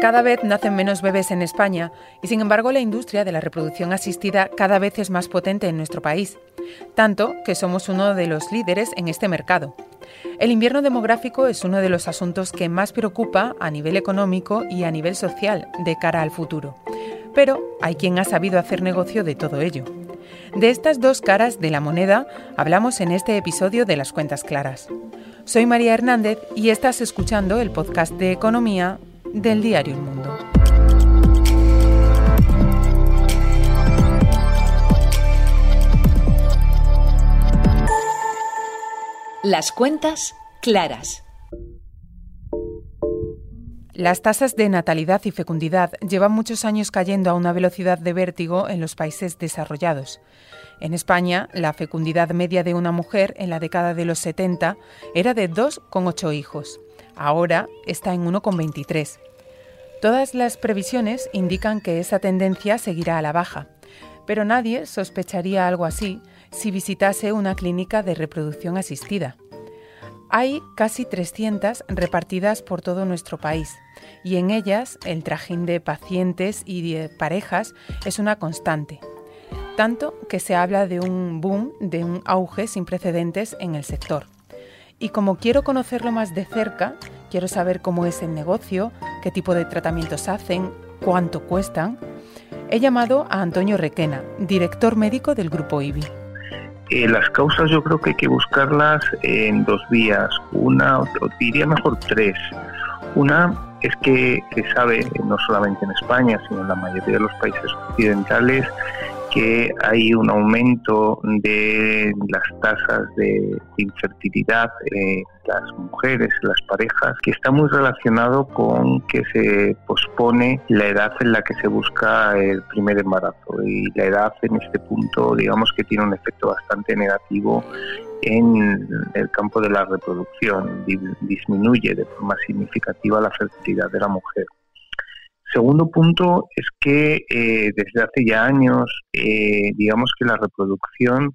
Cada vez nacen menos bebés en España y sin embargo la industria de la reproducción asistida cada vez es más potente en nuestro país, tanto que somos uno de los líderes en este mercado. El invierno demográfico es uno de los asuntos que más preocupa a nivel económico y a nivel social de cara al futuro. Pero hay quien ha sabido hacer negocio de todo ello. De estas dos caras de la moneda hablamos en este episodio de Las Cuentas Claras. Soy María Hernández y estás escuchando el podcast de Economía del diario El Mundo. Las cuentas claras. Las tasas de natalidad y fecundidad llevan muchos años cayendo a una velocidad de vértigo en los países desarrollados. En España, la fecundidad media de una mujer en la década de los 70 era de 2,8 hijos. Ahora está en 1,23. Todas las previsiones indican que esa tendencia seguirá a la baja, pero nadie sospecharía algo así si visitase una clínica de reproducción asistida. Hay casi 300 repartidas por todo nuestro país y en ellas el trajín de pacientes y de parejas es una constante, tanto que se habla de un boom, de un auge sin precedentes en el sector. Y como quiero conocerlo más de cerca, quiero saber cómo es el negocio, qué tipo de tratamientos hacen, cuánto cuestan, he llamado a Antonio Requena, director médico del Grupo IBI. Eh, las causas yo creo que hay que buscarlas en dos vías. Una, diría mejor tres. Una es que se sabe, no solamente en España, sino en la mayoría de los países occidentales, que hay un aumento de las tasas de infertilidad en las mujeres, las parejas, que está muy relacionado con que se pospone la edad en la que se busca el primer embarazo. Y la edad en este punto, digamos que tiene un efecto bastante negativo en el campo de la reproducción, disminuye de forma significativa la fertilidad de la mujer. Segundo punto es que eh, desde hace ya años, eh, digamos que la reproducción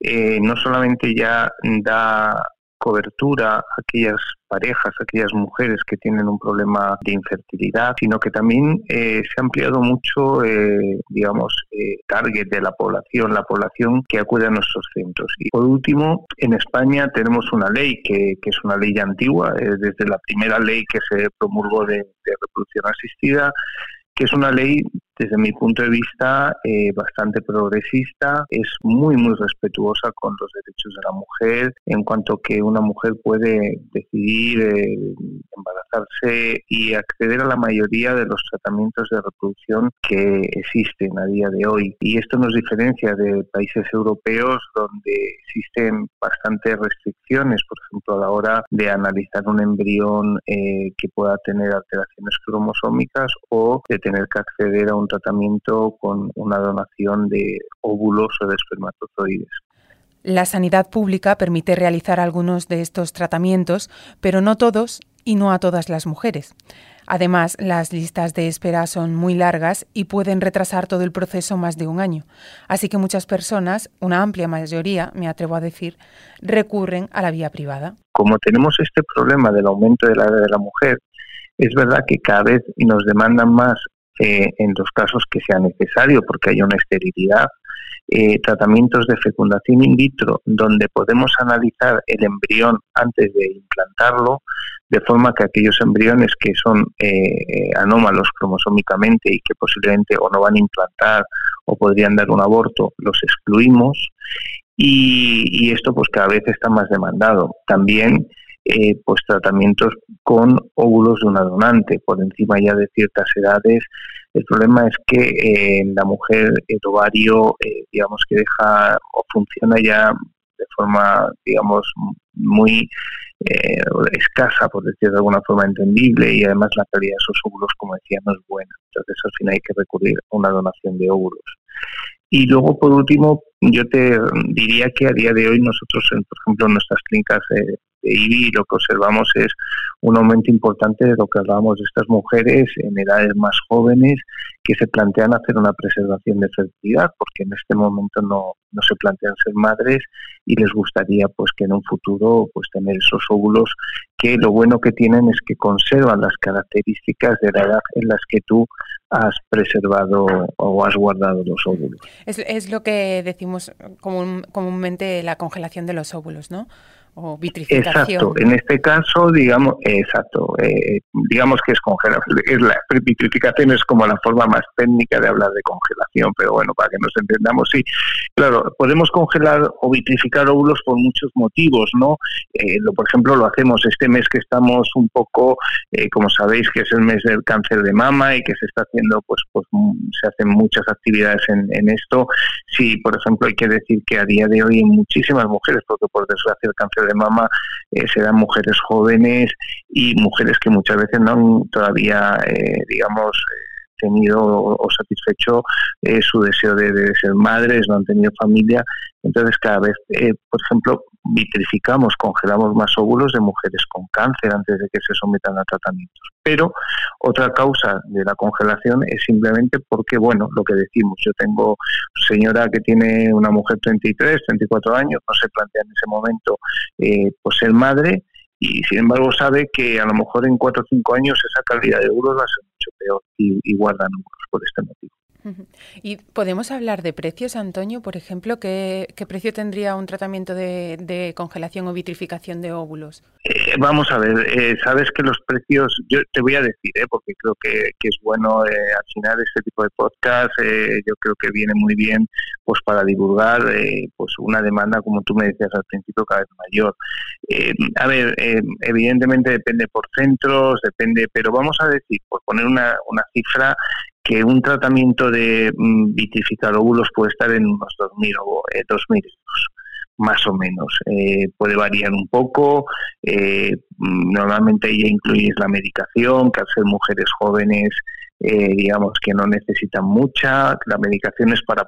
eh, no solamente ya da cobertura a aquellas parejas, a aquellas mujeres que tienen un problema de infertilidad, sino que también eh, se ha ampliado mucho, eh, digamos, eh, target de la población, la población que acude a nuestros centros. Y por último, en España tenemos una ley que, que es una ley antigua, desde la primera ley que se promulgó de, de reproducción asistida, que es una ley desde mi punto de vista, eh, bastante progresista, es muy, muy respetuosa con los derechos de la mujer, en cuanto que una mujer puede decidir eh, embarazarse y acceder a la mayoría de los tratamientos de reproducción que existen a día de hoy. Y esto nos diferencia de países europeos donde existen bastantes restricciones, por ejemplo, a la hora de analizar un embrión eh, que pueda tener alteraciones cromosómicas o de tener que acceder a un tratamiento con una donación de óvulos o de espermatozoides. La sanidad pública permite realizar algunos de estos tratamientos, pero no todos y no a todas las mujeres. Además, las listas de espera son muy largas y pueden retrasar todo el proceso más de un año. Así que muchas personas, una amplia mayoría, me atrevo a decir, recurren a la vía privada. Como tenemos este problema del aumento de la edad de la mujer, es verdad que cada vez nos demandan más eh, en los casos que sea necesario, porque hay una esterilidad, eh, tratamientos de fecundación in vitro, donde podemos analizar el embrión antes de implantarlo, de forma que aquellos embriones que son eh, anómalos cromosómicamente y que posiblemente o no van a implantar o podrían dar un aborto, los excluimos. Y, y esto pues cada vez está más demandado. También eh, pues tratamientos con óvulos de una donante por encima ya de ciertas edades. El problema es que eh, en la mujer el ovario, eh, digamos que deja o funciona ya de forma, digamos, muy escasa, por decir de alguna forma entendible, y además la calidad de esos óvulos, como decía, no es buena. Entonces, al final hay que recurrir a una donación de óvulos. Y luego, por último, yo te diría que a día de hoy nosotros, por ejemplo, en nuestras clínicas de y lo que observamos es un aumento importante de lo que hablábamos de estas mujeres en edades más jóvenes que se plantean hacer una preservación de fertilidad porque en este momento no, no se plantean ser madres y les gustaría pues que en un futuro pues tener esos óvulos que lo bueno que tienen es que conservan las características de la edad en las que tú has preservado o has guardado los óvulos. Es, es lo que decimos común, comúnmente la congelación de los óvulos, ¿no? O vitrificación. Exacto, en este caso, digamos, exacto, eh, digamos que es congelación, es la vitrificación es como la forma más técnica de hablar de congelación, pero bueno, para que nos entendamos, sí, claro, podemos congelar o vitrificar óvulos por muchos motivos, ¿no? Eh, lo, por ejemplo, lo hacemos este mes que estamos un poco, eh, como sabéis, que es el mes del cáncer de mama y que se está haciendo, pues, pues se hacen muchas actividades en, en esto. Sí, por ejemplo, hay que decir que a día de hoy en muchísimas mujeres, porque por desgracia el cáncer de mama eh, mujeres jóvenes y mujeres que muchas veces no han todavía, eh, digamos, tenido o, satisfecho eh, su deseo de, ser madres, no han tenido familia. Entonces, cada vez, eh, por ejemplo, vitrificamos, congelamos más óvulos de mujeres con cáncer antes de que se sometan a tratamientos. Pero otra causa de la congelación es simplemente porque, bueno, lo que decimos, yo tengo señora que tiene una mujer 33, 34 años, no se plantea en ese momento eh, pues ser madre, y sin embargo sabe que a lo mejor en cuatro o cinco años esa calidad de euros va a ser mucho peor y, y guardan euros por este motivo. ¿Y podemos hablar de precios, Antonio? Por ejemplo, ¿qué, precio tendría un tratamiento de, congelación o vitrificación de óvulos? Eh, vamos a ver, eh, sabes que los precios, yo te voy a decir, eh, porque creo que, es bueno al final este tipo de podcast, yo creo que viene muy bien pues para divulgar pues una demanda, como tú me decías al principio, cada vez mayor. a ver, evidentemente depende por centros, depende, pero vamos a decir, por poner una, una cifra, que un tratamiento de mm, vitrificar óvulos puede estar en unos 2.000 o eh, euros, más o menos. Eh, puede variar un poco. Eh, mm, normalmente ya incluye la medicación, que al ser mujeres jóvenes, digamos que no necesitan mucha. La medicación es para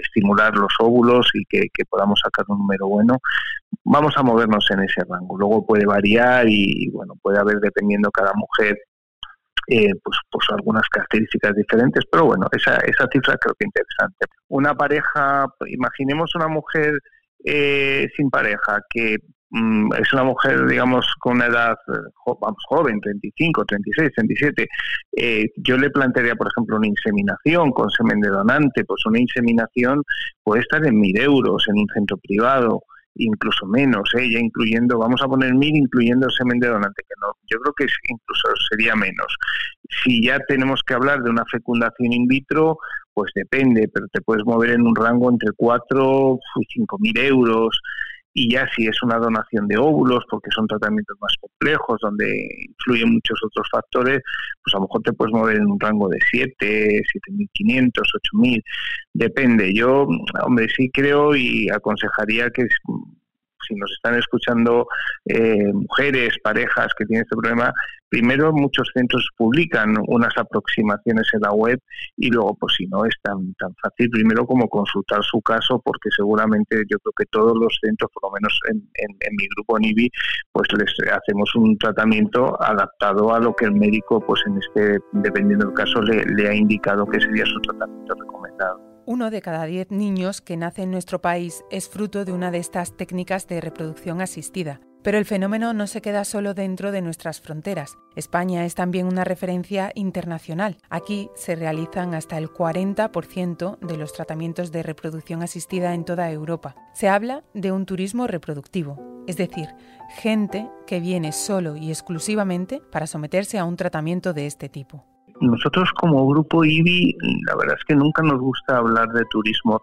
estimular los óvulos y que, que, podamos sacar un número bueno. Vamos a movernos en ese rango. Luego puede variar y, bueno, puede haber, dependiendo cada mujer, eh, pues, pues algunas características diferentes, pero bueno, esa, esa cifra creo que es interesante. Una pareja, imaginemos una mujer eh, sin pareja que mm, es una mujer, digamos, con una edad vamos, joven, 35, 36, 37, eh, yo le plantearía, por ejemplo, una inseminación con semen de donante, pues una inseminación puede estar en mil euros en un centro privado incluso menos, ¿eh? ya incluyendo, vamos a poner mil incluyendo semen de donante, que no, yo creo que incluso sería menos. Si ya tenemos que hablar de una fecundación in vitro, pues depende, pero te puedes mover en un rango entre 4 y 5 mil euros y ya si es una donación de óvulos, porque son tratamientos más complejos, donde influyen muchos otros factores, pues a lo mejor te puedes mover en un rango de 7, 7.500, 8.000, depende. Yo, hombre, sí creo y aconsejaría que si nos están escuchando eh, mujeres, parejas que tienen este problema, primero muchos centros publican unas aproximaciones en la web y luego, pues si no es tan, tan fácil, primero como consultar su caso, porque seguramente yo creo que todos los centros, por lo menos en, mi grupo NIBI, pues les hacemos un tratamiento adaptado a lo que el médico, pues en este, dependiendo del caso, le, le ha indicado que sería su tratamiento recomendado. Uno de cada diez niños que nace en nuestro país es fruto de una de estas técnicas de reproducción asistida. Pero el fenómeno no se queda solo dentro de nuestras fronteras. España es también una referencia internacional. Aquí se realizan hasta el 40% de los tratamientos de reproducción asistida en toda Europa. Se habla de un turismo reproductivo, es decir, gente que viene solo y exclusivamente para someterse a un tratamiento de este tipo. Nosotros como grupo IBI, la verdad es que nunca nos gusta hablar de turismo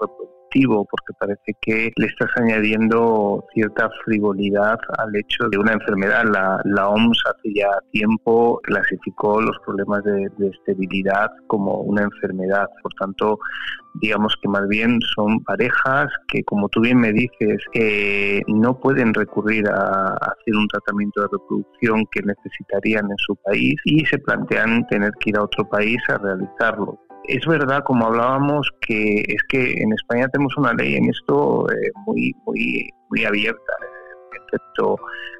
porque parece que le estás añadiendo cierta frivolidad al hecho de una enfermedad. La, la OMS hace ya tiempo clasificó los problemas de, de esterilidad como una enfermedad. Por tanto, digamos que más bien son parejas que, como tú bien me dices, eh, no pueden recurrir a, hacer un tratamiento de reproducción que necesitarían en su país y se plantean tener que ir a otro país a realizarlo. Es verdad, como hablábamos, que es que en España tenemos una ley en esto eh, muy, muy, muy abierta excepto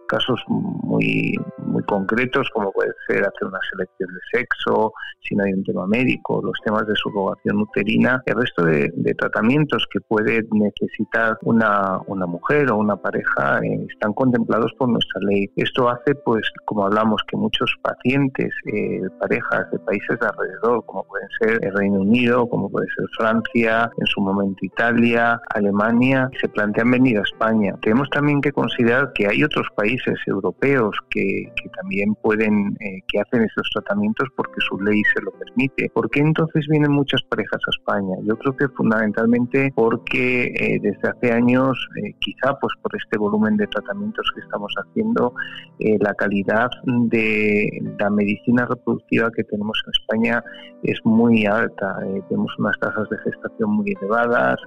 casos muy, muy concretos, como puede ser hacer una selección de sexo, si no hay un tema médico, los temas de subrogación uterina, el resto de, tratamientos que puede necesitar una, una mujer o una pareja eh, están contemplados por nuestra ley. Esto hace, pues, como hablamos, que muchos pacientes, eh, parejas de países de alrededor, como pueden ser el Reino Unido, como puede ser Francia, en su momento Italia, Alemania, se plantean venir a España. Tenemos también que considerar que hay otros países europeos que, también pueden, eh, que hacen estos tratamientos porque su ley se lo permite. ¿Por qué entonces vienen muchas parejas a España? Yo creo que fundamentalmente porque eh, desde hace años, eh, quizá pues por este volumen de tratamientos que estamos haciendo, la calidad de la medicina reproductiva que tenemos en España es muy alta. tenemos unas tasas de gestación muy elevadas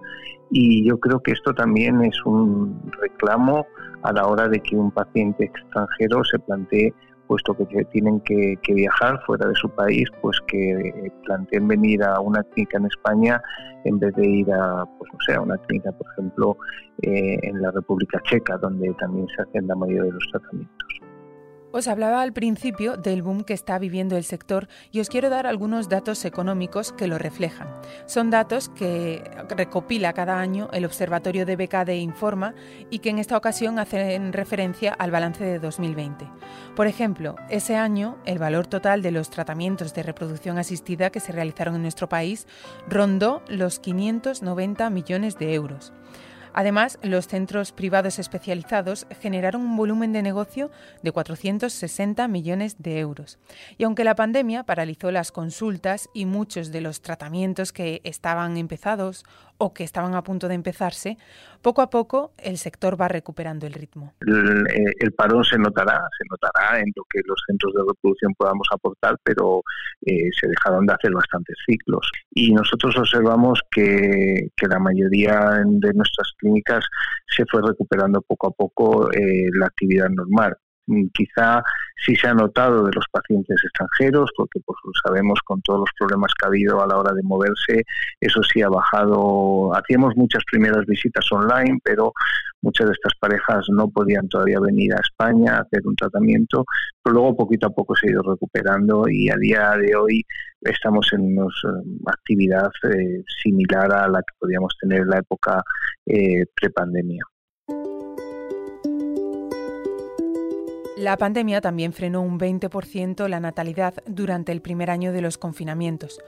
y yo creo que esto también es un reclamo a la hora de que un paciente extranjero se plantee puesto que tienen que, viajar fuera de su país, pues que planteen venir a una clínica en España en vez de ir a, pues no sé, a una clínica, por ejemplo, eh, en la República Checa, donde también se hacen la mayoría de los tratamientos. Os hablaba al principio del boom que está viviendo el sector y os quiero dar algunos datos económicos que lo reflejan. Son datos que recopila cada año el Observatorio de BKD Informa y que en esta ocasión hacen referencia al balance de 2020. Por ejemplo, ese año el valor total de los tratamientos de reproducción asistida que se realizaron en nuestro país rondó los 590 millones de euros. Además, los centros privados especializados generaron un volumen de negocio de 460 millones de euros. Y aunque la pandemia paralizó las consultas y muchos de los tratamientos que estaban empezados o que estaban a punto de empezarse, poco a poco el sector va recuperando el ritmo. El, eh, parón se notará, se notará en lo que los centros de reproducción podamos aportar, pero eh, se dejaron de hacer bastantes ciclos. Y nosotros observamos que, la mayoría de nuestras clínicas se fue recuperando poco a poco eh, la actividad normal. Mm, quizá sí se ha notado de los pacientes extranjeros, porque pues, sabemos con todos los problemas que ha habido a la hora de moverse, eso sí ha bajado. Hacíamos muchas primeras visitas online, pero muchas de estas parejas no podían todavía venir a España a hacer un tratamiento, pero luego poquito a poco se ha ido recuperando y a día de hoy estamos en una eh, actividad eh, similar a la que podíamos tener en la época eh, prepandemia. La pandemia también frenó un 20% la natalidad durante el primer año de los confinamientos.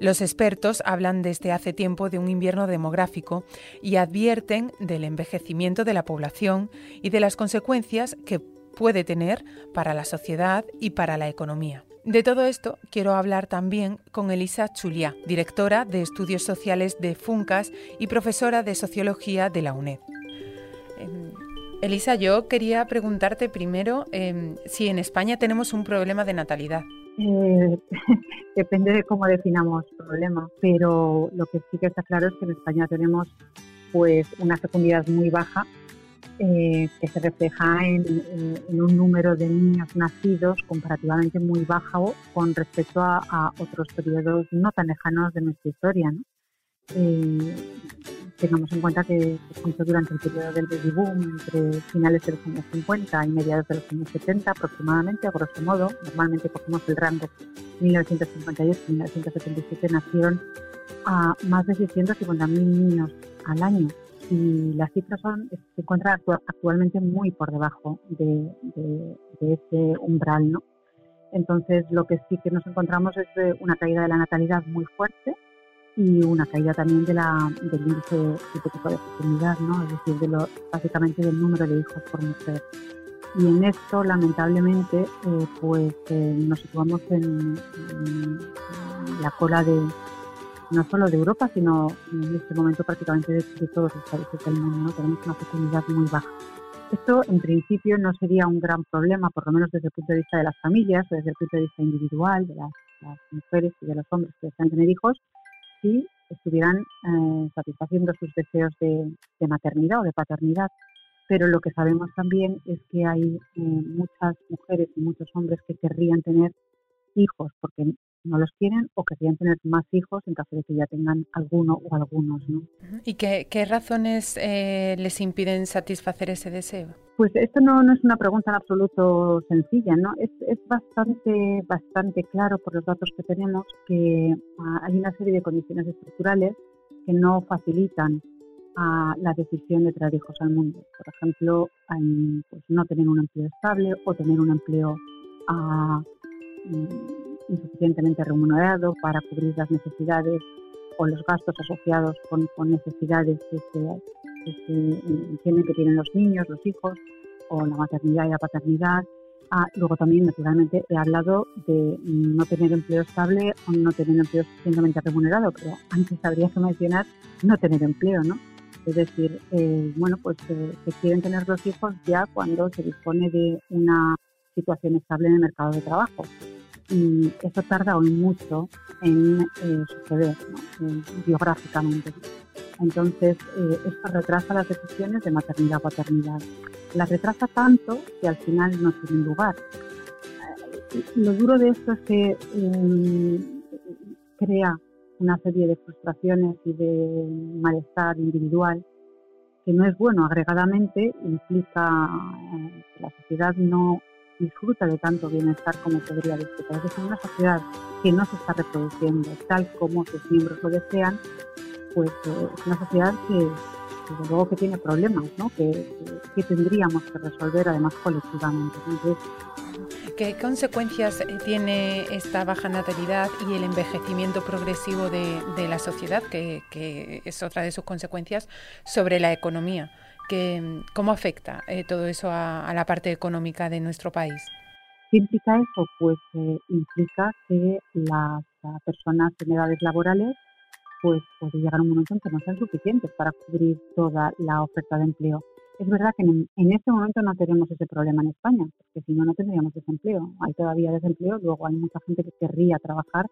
Los expertos hablan desde hace tiempo de un invierno demográfico y advierten del envejecimiento de la población y de las consecuencias que puede tener para la sociedad y para la economía. De todo esto quiero hablar también con Elisa Chulia, directora de Estudios Sociales de FUNCAS y profesora de Sociología de la UNED. Elisa, yo quería preguntarte primero em, si en España tenemos un problema de natalidad. Eh, depende de cómo definamos problema, pero lo que sí que está claro es que en España tenemos pues una fecundidad muy baja eh, que se refleja en, un número de niños nacidos comparativamente muy bajo con respecto a, otros periodos no tan lejanos de nuestra historia. ¿no? Eh, tengamos en cuenta que, durante el periodo del baby boom, entre finales de los años 50 y mediados de los años 70 aproximadamente, a grosso modo, normalmente cogemos el rango 1958-1977, nacieron a más de 650.000 niños al año y las cifras son, se encuentran actualmente muy por debajo de, ese umbral, ¿no? Entonces, lo que sí que nos encontramos es una caída de la natalidad muy fuerte, y una caída también de la, del índice tipo de fecundidad, ¿no? es decir, de lo, básicamente del número de hijos por mujer. Y en esto, lamentablemente, eh, pues eh, nos situamos en, la cola de no solo de Europa, sino en este momento prácticamente de, todos los países del mundo. ¿no? Tenemos una fecundidad muy baja. Esto, en principio, no sería un gran problema, por lo menos desde el punto de vista de las familias, desde el punto de vista individual, de las, las mujeres y de los hombres que desean tener hijos, si estuvieran eh, satisfaciendo sus deseos de, maternidad o de paternidad. Pero lo que sabemos también es que hay eh, muchas mujeres y muchos hombres que querrían tener hijos porque no los quieren o querrían tener más hijos en caso de que ya tengan alguno o algunos. ¿no? ¿Y qué, razones eh, les impiden satisfacer ese deseo? Pues esto no, no, es una pregunta en absoluto sencilla, ¿no? Es, es, bastante, bastante claro por los datos que tenemos que ah, hay una serie de condiciones estructurales que no facilitan a la decisión de traer hijos al mundo. Por ejemplo, pues no tener un empleo estable o tener un empleo ah, mm, insuficientemente remunerado para cubrir las necesidades o los gastos asociados con, necesidades que, se, entienden que tienen los niños, los hijos, o la maternidad y la paternidad. Ah, luego también, naturalmente, he hablado de no tener empleo estable o no tener empleo suficientemente remunerado, pero antes habría que mencionar no tener empleo, ¿no? Es decir, eh, bueno, pues eh, se quieren tener los hijos ya cuando se dispone de una situación estable en el mercado de trabajo. Y eso tarda hoy mucho en eh, suceder biográficamente. Entonces, esto retrasa las decisiones de maternidad-paternidad. Las retrasa tanto que al final no tienen lugar. Lo duro de esto es que crea una serie de frustraciones y de malestar individual que no es bueno agregadamente, implica eh, que la sociedad no disfruta de tanto bienestar como podría disfrutar. Es una sociedad que no se está reproduciendo tal como sus miembros lo desean, pues eh, es una sociedad que, desde luego que tiene problemas, ¿no? que, que, tendríamos que resolver además colectivamente. ¿Qué consecuencias tiene esta baja natalidad y el envejecimiento progresivo de, la sociedad, que, es otra de sus consecuencias, sobre la economía? ¿Cómo afecta eh, todo eso a, la parte económica de nuestro país? ¿Qué implica eso? Pues eh, implica que las personas en edades laborales pues puede llegar un momento en que no sean suficientes para cubrir toda la oferta de empleo. Es verdad que en, este momento no tenemos ese problema en España, porque si no, no tendríamos desempleo. Hay todavía desempleo, luego hay mucha gente que querría trabajar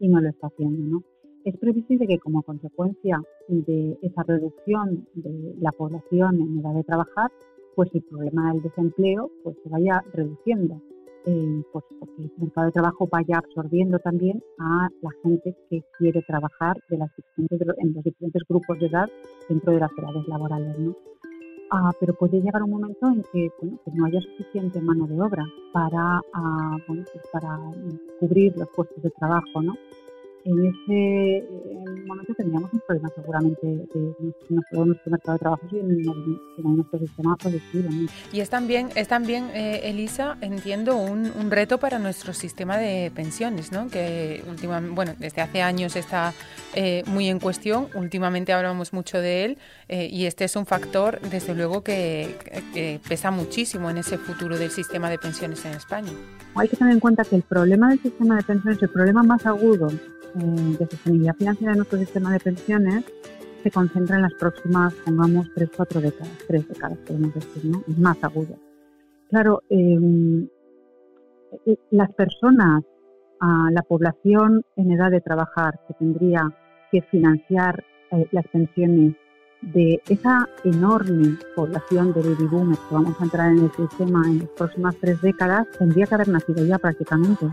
y no lo está haciendo. ¿no? Es previsible que como consecuencia de esa reducción de la población en edad de trabajar, pues el problema del desempleo pues se vaya reduciendo, eh, pues porque el mercado de trabajo vaya absorbiendo también a la gente que quiere trabajar de las en los diferentes grupos de edad dentro de las edades laborales. ¿no? Ah, pero puede llegar un momento en que, bueno, no haya suficiente mano de obra para, ah, bueno, pues para cubrir los puestos de trabajo, ¿no? En momento tendríamos un problema seguramente de nuestro, nuestro mercado de trabajo y en, nuestro sistema productivo. Y es también, es también eh, Elisa, entiendo, un, un, reto para nuestro sistema de pensiones, ¿no? que últimamente, bueno, desde hace años está eh, muy en cuestión, últimamente hablamos mucho de él eh, y este es un factor, desde luego, que, que pesa muchísimo en ese futuro del sistema de pensiones en España. Hay que tener en cuenta que el problema del sistema de pensiones, el problema más agudo eh, de sostenibilidad financiera de nuestro sistema de pensiones se concentra en las próximas, pongamos, tres, cuatro décadas, tres décadas podemos decir, ¿no? Más agudo. Claro, em, eh, las personas, la población en edad de trabajar que tendría que financiar eh, las pensiones de esa enorme población de baby boomers que vamos a entrar en el sistema en las próximas tres décadas, tendría que haber nacido ya prácticamente.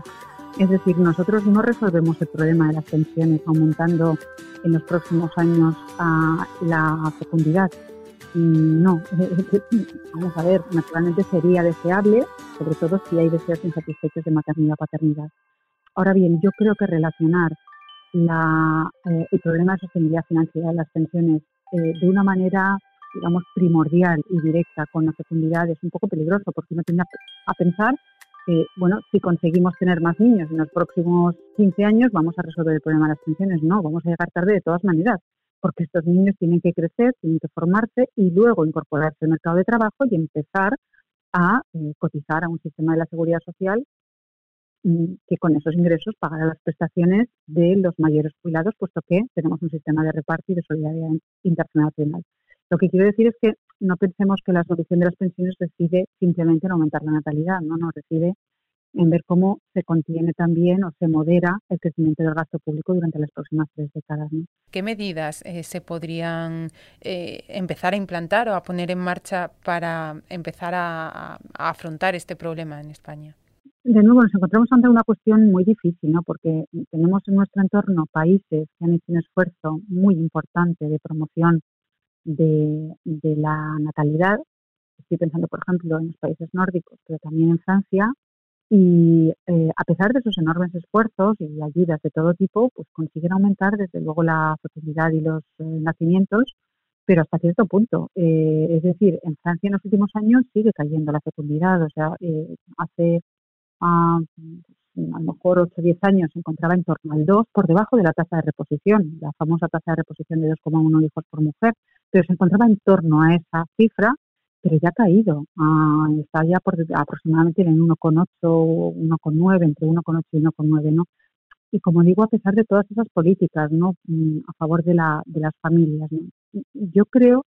Es decir, nosotros no resolvemos el problema de las pensiones aumentando en los próximos años a la fecundidad. Mm, no, vamos a ver, naturalmente sería deseable, sobre todo si hay deseos insatisfechos de maternidad o paternidad. Ahora bien, yo creo que relacionar la, eh, el problema de sostenibilidad financiera de las pensiones eh, de una manera, digamos, primordial y directa con la fecundidad es un poco peligroso porque uno tiende a pensar que, bueno, si conseguimos tener más niños en los próximos 15 años, vamos a resolver el problema de las pensiones. No, vamos a llegar tarde de todas maneras, porque estos niños tienen que crecer, tienen que formarse y luego incorporarse al mercado de trabajo y empezar a eh, cotizar a un sistema de la seguridad social mm, que con esos ingresos pagará las prestaciones de los mayores jubilados, puesto que tenemos un sistema de reparto y de solidaridad internacional. Lo que quiero decir es que no pensemos que la solución de las pensiones reside simplemente en aumentar la natalidad, no, no, reside en ver cómo se contiene también o se modera el crecimiento del gasto público durante las próximas tres décadas. ¿Qué medidas eh, se podrían eh, empezar a implantar o a poner en marcha para empezar a, afrontar este problema en España? de nuevo nos encontramos ante una cuestión muy difícil, ¿no? Porque tenemos en nuestro entorno países que han hecho un esfuerzo muy importante de promoción de, la natalidad. Estoy pensando, por ejemplo, en los países nórdicos, pero también en Francia. Y eh, a pesar de esos enormes esfuerzos y ayudas de todo tipo, pues consiguen aumentar desde luego la fertilidad y los eh, nacimientos, pero hasta cierto punto. Eh, es decir, en Francia en los últimos años sigue cayendo la fecundidad. O sea, hace a, a lo mejor 8 o 10 años se encontraba en torno al 2 por debajo de la tasa de reposición, la famosa tasa de reposición de 2,1 hijos por mujer, pero se encontraba en torno a esa cifra, pero ya ha caído, ah, está ya por aproximadamente en 1,8, 1,9, entre 1,8 y 1,9, ¿no? Y como digo, a pesar de todas esas políticas, ¿no? Mm, a favor de, la, de las familias, Yo creo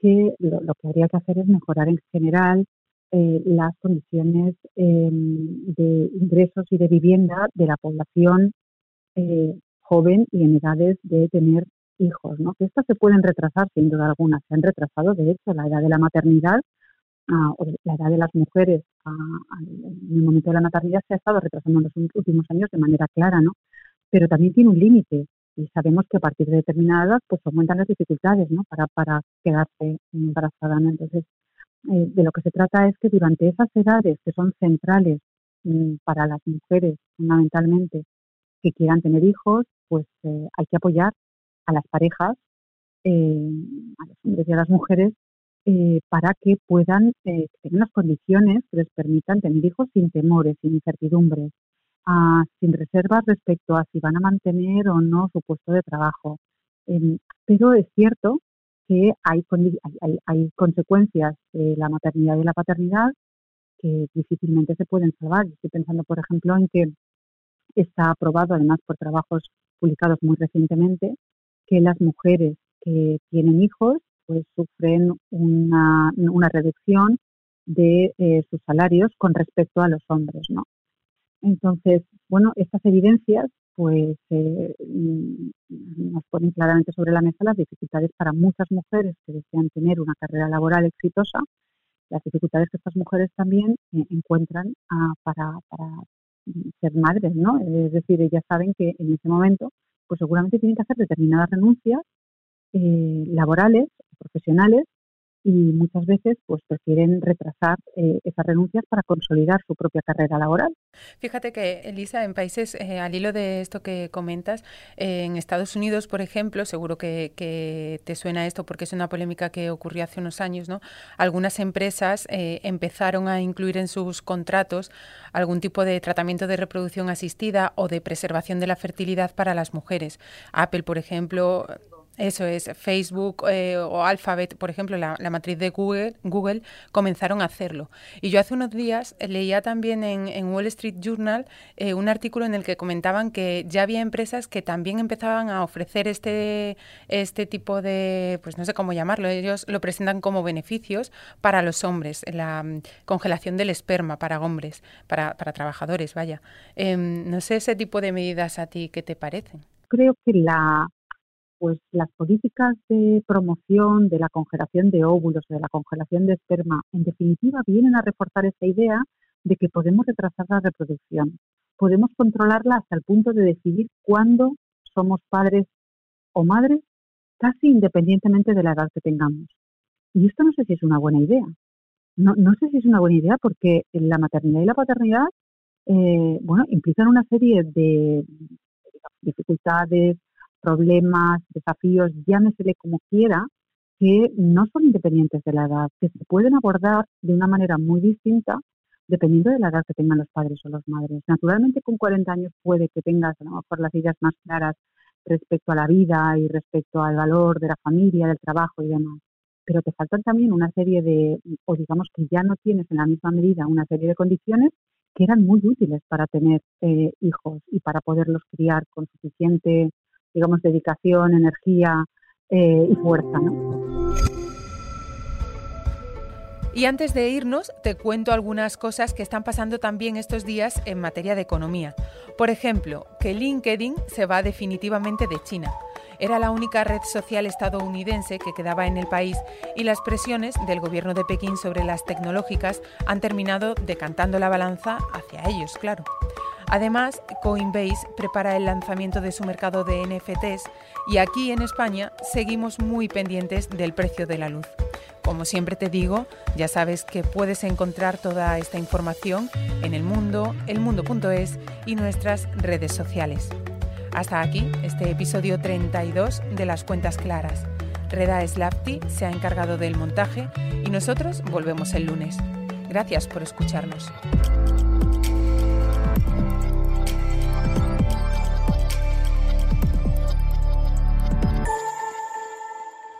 que lo, lo que habría que hacer es mejorar en general eh, las condiciones em, de ingresos y de vivienda de la población eh, joven y en edades de tener hijos, ¿no? Que estas se pueden retrasar sin duda alguna. Se han retrasado, de hecho, la edad de la maternidad ah, o la edad de las mujeres ah, en el momento de la maternidad se ha estado retrasando en los últimos años de manera clara, ¿no? Pero también tiene un límite y sabemos que a partir de determinadas pues aumentan las dificultades, ¿no? Para, para quedarse embarazada, ¿no? Entonces, eh, de lo que se trata es que durante esas edades que son centrales mm, para las mujeres fundamentalmente que quieran tener hijos, pues eh, hay que apoyar a las parejas, eh, a los hombres y a las mujeres, para que puedan tener unas condiciones que les permitan tener hijos sin temores, sin incertidumbres, ah, sin reservas respecto a si van a mantener o no su puesto de trabajo. Em, pero es cierto que hay, hay, consecuencias de la maternidad y la paternidad que difícilmente se pueden salvar. Estoy pensando, por ejemplo, en que está aprobado, además por trabajos publicados muy recientemente, que las mujeres que tienen hijos pues sufren una, reducción de eh, sus salarios con respecto a los hombres, ¿no? Entonces, bueno, estas evidencias pues eh, mm, nos ponen claramente sobre la mesa las dificultades para muchas mujeres que desean tener una carrera laboral exitosa, las dificultades que estas mujeres también eh, encuentran ah, para, ser madres, ¿no? Es decir, ellas saben que en ese momento, pues seguramente tienen que hacer determinadas renuncias eh, laborales, profesionales, y muchas veces pues prefieren retrasar eh, esas renuncias para consolidar su propia carrera laboral. Fíjate que, Elisa, en países, eh, al hilo de esto que comentas, eh, en Estados Unidos, por ejemplo, seguro que, que, te suena esto porque es una polémica que ocurrió hace unos años, ¿no? Algunas empresas empezaron a incluir en sus contratos algún tipo de tratamiento de reproducción asistida o de preservación de la fertilidad para las mujeres. Apple, por ejemplo, eso es, Facebook eh, o Alphabet, por ejemplo, la, matriz de Google, Google, comenzaron a hacerlo. Y yo hace unos días leía también en, Wall Street Journal eh, un artículo en el que comentaban que ya había empresas que también empezaban a ofrecer este, este tipo de, pues no sé cómo llamarlo, ellos lo presentan como beneficios para los hombres, la mm, congelación del esperma para hombres, para, para trabajadores, vaya. Em, no sé ese tipo de medidas a ti, ¿qué te parecen? Creo que la pues las políticas de promoción de la congelación de óvulos de la congelación de esperma, en definitiva, vienen a reforzar esa idea de que podemos retrasar la reproducción. Podemos controlarla hasta el punto de decidir cuándo somos padres o madres, casi independientemente de la edad que tengamos. Y esto no sé si es una buena idea. No, no sé si es una buena idea porque la maternidad y la paternidad, eh, bueno, implican una serie de dificultades, problemas, desafíos, llámesele como quiera, que no son independientes de la edad, que se pueden abordar de una manera muy distinta dependiendo de la edad que tengan los padres o las madres. Naturalmente con 40 años puede que tengas a lo mejor las ideas más claras respecto a la vida y respecto al valor de la familia, del trabajo y demás. Pero te faltan también una serie de, o digamos que ya no tienes en la misma medida una serie de condiciones que eran muy útiles para tener eh, hijos y para poderlos criar con suficiente digamos, dedicación, energía eh, y fuerza. Y antes de irnos, te cuento algunas cosas que están pasando también estos días en materia de economía. Por ejemplo, que LinkedIn se va definitivamente de China. Era la única red social estadounidense que quedaba en el país y las presiones del gobierno de Pekín sobre las tecnológicas han terminado decantando la balanza hacia ellos, claro. Además, Coinbase prepara el lanzamiento de su mercado de NFTs y aquí en España seguimos muy pendientes del precio de la luz. Como siempre te digo, ya sabes que puedes encontrar toda esta información en el mundo, elmundo.es y nuestras redes sociales. Hasta aquí este episodio 32 de Las Cuentas Claras. Reda Slapti se ha encargado del montaje y nosotros volvemos el lunes. Gracias por escucharnos.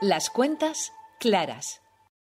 Las cuentas claras.